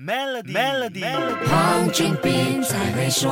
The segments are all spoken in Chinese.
Melody，Melody，黄俊斌才会说。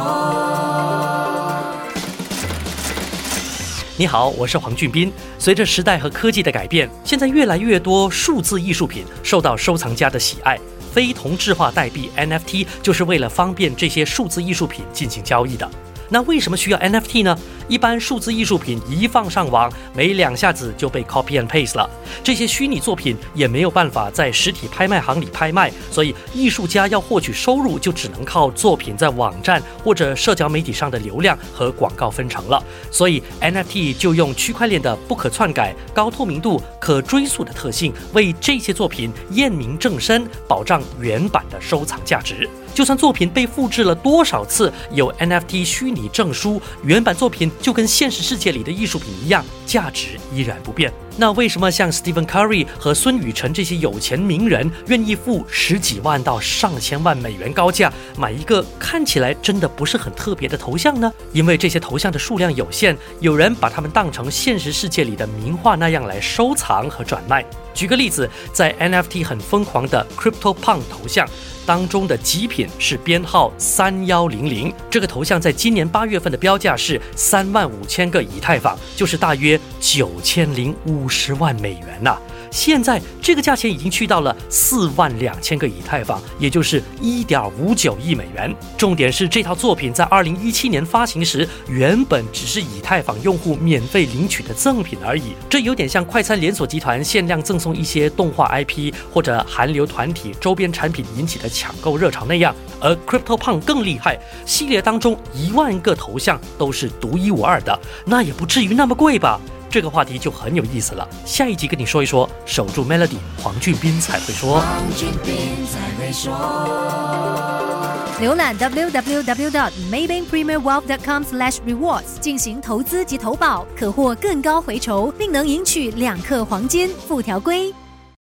你好，我是黄俊斌。随着时代和科技的改变，现在越来越多数字艺术品受到收藏家的喜爱。非同质化代币 NFT 就是为了方便这些数字艺术品进行交易的。那为什么需要 NFT 呢？一般数字艺术品一放上网，没两下子就被 copy and paste 了。这些虚拟作品也没有办法在实体拍卖行里拍卖，所以艺术家要获取收入，就只能靠作品在网站或者社交媒体上的流量和广告分成了。所以 NFT 就用区块链的不可篡改、高透明度、可追溯的特性，为这些作品验明正身，保障原版的收藏价值。就算作品被复制了多少次，有 NFT 虚拟证书，原版作品就跟现实世界里的艺术品一样，价值依然不变。那为什么像 Stephen Curry 和孙宇晨这些有钱名人愿意付十几万到上千万美元高价买一个看起来真的不是很特别的头像呢？因为这些头像的数量有限，有人把它们当成现实世界里的名画那样来收藏和转卖。举个例子，在 NFT 很疯狂的 Crypto Punk 头像。当中的极品是编号三幺零零，这个头像在今年八月份的标价是三万五千个以太坊，就是大约九千零五十万美元呐。现在这个价钱已经去到了四万两千个以太坊，也就是一点五九亿美元。重点是这套作品在二零一七年发行时，原本只是以太坊用户免费领取的赠品而已。这有点像快餐连锁集团限量赠送一些动画 IP 或者韩流团体周边产品引起的抢购热潮那样。而 Crypto Punk 更厉害，系列当中一万个头像都是独一无二的，那也不至于那么贵吧？这个话题就很有意思了，下一集跟你说一说，守住 Melody，黄俊斌才会说。黄俊斌才会说。浏览 www.maybankpremierwealth.com/rewards 进行投资及投保，可获更高回酬，并能赢取两克黄金。附条规。